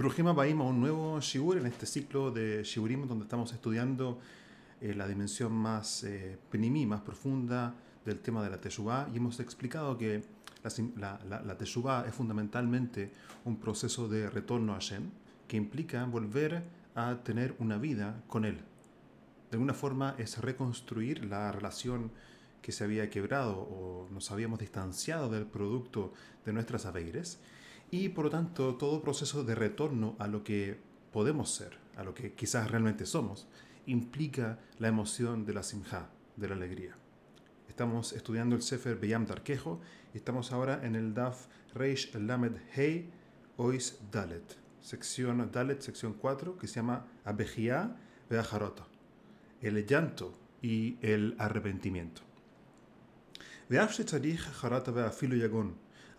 Brujima Baim a un nuevo Shigur en este ciclo de Shigurim donde estamos estudiando eh, la dimensión más eh, penimí, más profunda del tema de la Teshuvah y hemos explicado que la, la, Teshuvah es fundamentalmente un proceso de retorno a Hashem que implica volver a tener una vida con Él. De alguna forma es reconstruir la relación que se había quebrado o nos habíamos distanciado del producto de nuestras aveires y por lo tanto todo proceso de retorno a lo que podemos ser, a lo que quizás realmente somos, implica la emoción de la simja, de la alegría. Estamos estudiando el Sefer Beyam Darkejo y estamos ahora en el Daf Reish Lamed Hei Ois Dalet, sección Dalet, sección 4, que se llama Abejia Beajarota, el llanto y el arrepentimiento.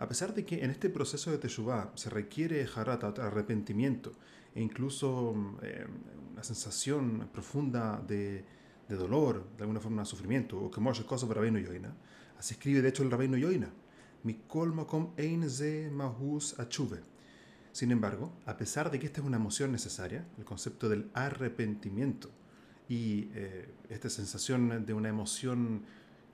A pesar de que en este proceso de Teshuvah se requiere harata, arrepentimiento, e incluso eh, una sensación profunda de, de, dolor, de alguna forma de sufrimiento, o como cosa Rabbeinu Yoina, así escribe de hecho el Rabbeinu Yoina, mahus achuve. Sin embargo, a pesar de que esta es una emoción necesaria, el concepto del arrepentimiento y eh, esta sensación de una emoción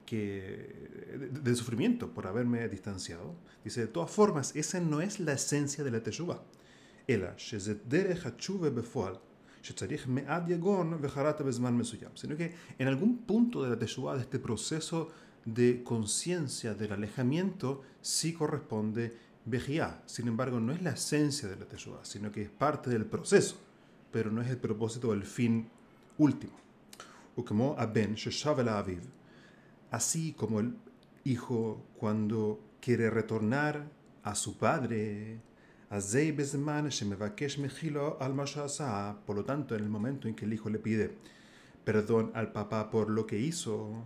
que, de, sufrimiento por haberme distanciado. Dice, de todas formas, esa no es la esencia de la teshuva. Sino que en algún punto de la teshuva, de este proceso de conciencia del alejamiento, sí corresponde vejía. Sin embargo, no es la esencia de la teshuva, sino que es parte del proceso, pero no es el propósito o el fin último. como Aben, Aviv, así como el hijo cuando quiere retornar a su padre, por lo tanto, en el momento en que el hijo le pide perdón al papá por lo que hizo,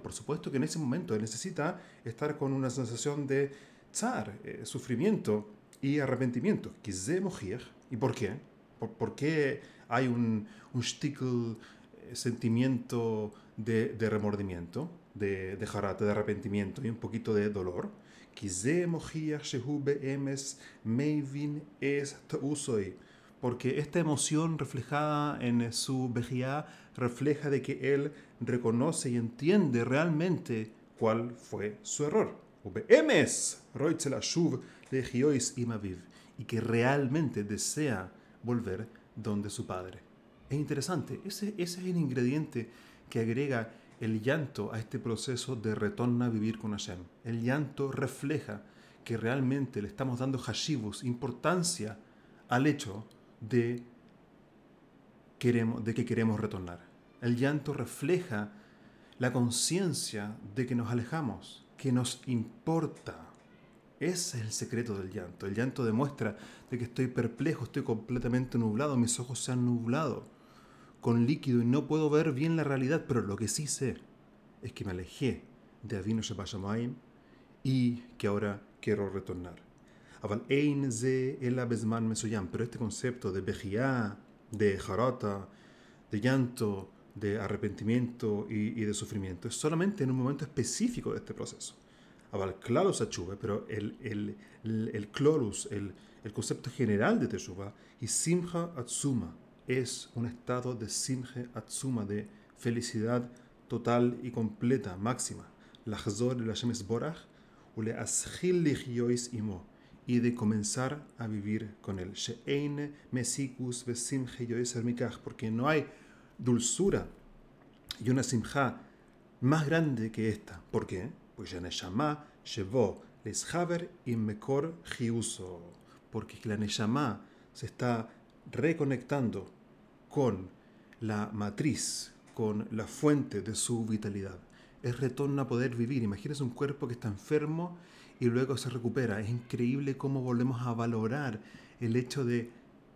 por supuesto que en ese momento necesita estar con una sensación de tsar, eh, sufrimiento y arrepentimiento. ¿Y por qué? ¿Por, qué hay un, un sentimiento de, remordimiento, de, de jarata, de arrepentimiento y un poquito de dolor. Porque esta emoción reflejada en su vejía refleja de que él reconoce y entiende realmente cuál fue su error. Y que realmente desea volver donde su padre. Es interesante, ese, ese es el ingrediente que agrega el llanto a este proceso de retorno a vivir con Hashem. El llanto refleja que realmente le estamos dando hashibus, importancia al hecho de, queremos, de que queremos retornar. El llanto refleja la conciencia de que nos alejamos, que nos importa. Ese es el secreto del llanto. El llanto demuestra de que estoy perplejo, estoy completamente nublado, mis ojos se han nublado con líquido y no puedo ver bien la realidad, pero lo que sí sé es que me alejé de Avinu Shabashamayim y que ahora quiero retornar. Pero este concepto de Bejiá, de Jarata, de llanto, de arrepentimiento y, de sufrimiento es solamente en un momento específico de este proceso. Pero el, el, el, el el, el concepto general de Teshuvah, y Simcha Atsuma, es un estado de simje atsuma, de felicidad total y completa, máxima. Y de comenzar a vivir con él. Porque no hay dulzura y una simja más grande que esta. ¿Por qué? Pues ya neshama shevo leshaver mekor jiuso, porque la neshama se está reconectando con la matriz, con la fuente de su vitalidad. Es retorno a poder vivir. Imagínese un cuerpo que está enfermo y luego se recupera. Es increíble cómo volvemos a valorar el hecho de,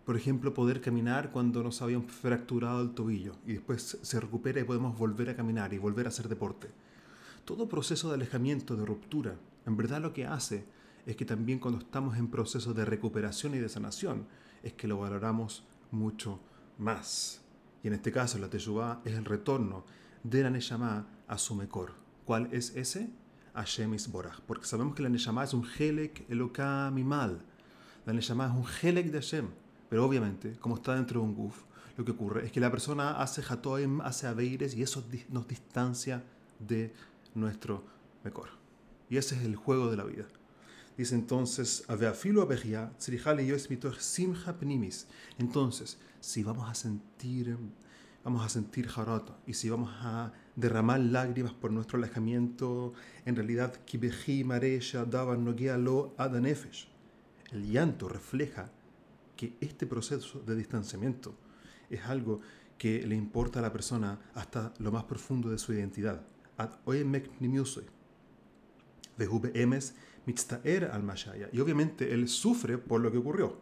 por ejemplo, poder caminar cuando nos habíamos fracturado el tobillo y después se recupera y podemos volver a caminar y volver a hacer deporte. Todo proceso de alejamiento, de ruptura, en verdad lo que hace es que también cuando estamos en proceso de recuperación y de sanación, es que lo valoramos mucho más. Y en este caso la Teshuvah es el retorno de la Neshama a su Mekor. ¿Cuál es ese? Hashem Isborach. Porque sabemos que la Neshama es un Helek Eloka Mimal. La Neshama es un Helek de Hashem. Pero obviamente, como está dentro de un Guf, lo que ocurre es que la persona hace Hatoim, hace Aveires y eso nos distancia de nuestro Mekor. Y ese es el juego de la vida. Dice entonces, entonces, si vamos a sentir, vamos a sentir jarata y si vamos a derramar lágrimas por nuestro alejamiento, en realidad, el llanto refleja que este proceso de distanciamiento es algo que le importa a la persona hasta lo más profundo de su identidad. Y obviamente él sufre por lo que ocurrió.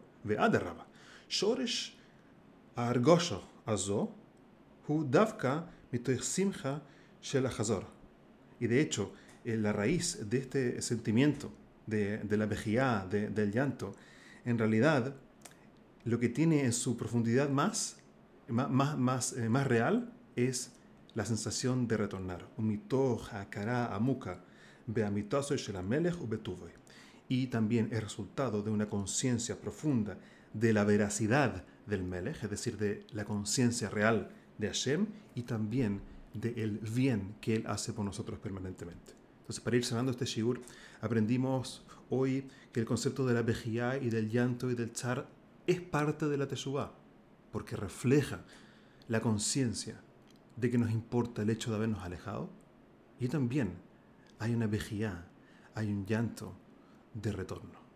Y de hecho, la raíz de este sentimiento de, de la vejía, del llanto, en realidad lo que tiene en su profundidad más, más, más, eh, más real es la sensación de retornar. amuka y también es resultado de una conciencia profunda de la veracidad del Melech, es decir, de la conciencia real de Hashem y también del bien que Él hace por nosotros permanentemente. Entonces, para ir cerrando este shiur, aprendimos hoy que el concepto de la vejía y del llanto y del char es parte de la Teshuvah, porque refleja la conciencia de que nos importa el hecho de habernos alejado y también hay una vejía, hay un llanto de retorno.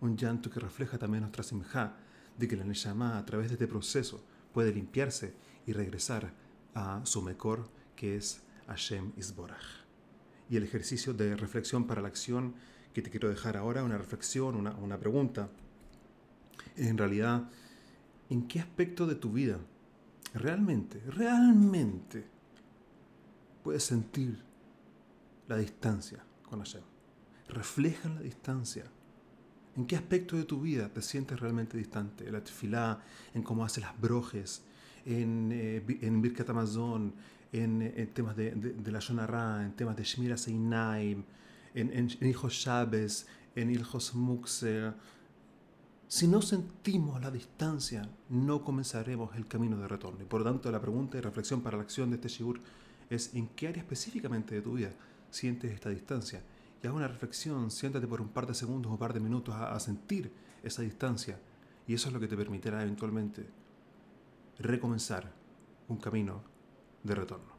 Un llanto que refleja también nuestra simja de que la Neshama a través de este proceso puede limpiarse y regresar a su mejor que es Hashem Isborach. Y el ejercicio de reflexión para la acción que te quiero dejar ahora, una reflexión, una, una pregunta, en realidad, ¿en qué aspecto de tu vida realmente, realmente puedes sentir la distancia con Hashem? Reflejan la distancia. ¿En qué aspecto de tu vida te sientes realmente distante? En la tefilá, en cómo haces las brojes, en, eh, en Birkat Amazon, en, en, temas de, de, la Shonara, en temas de Shmira Seinaim, en, en, Hijos Shabes, en Hijos Muxer. Si no sentimos la distancia, no comenzaremos el camino de retorno. Y por lo tanto, la pregunta y reflexión para la acción de este Shigur es en qué área específicamente de tu vida sientes esta distancia. Y haz una reflexión, siéntate por un par de segundos o un par de minutos a, a sentir esa distancia. Y eso es lo que te permitirá eventualmente recomenzar un camino de retorno.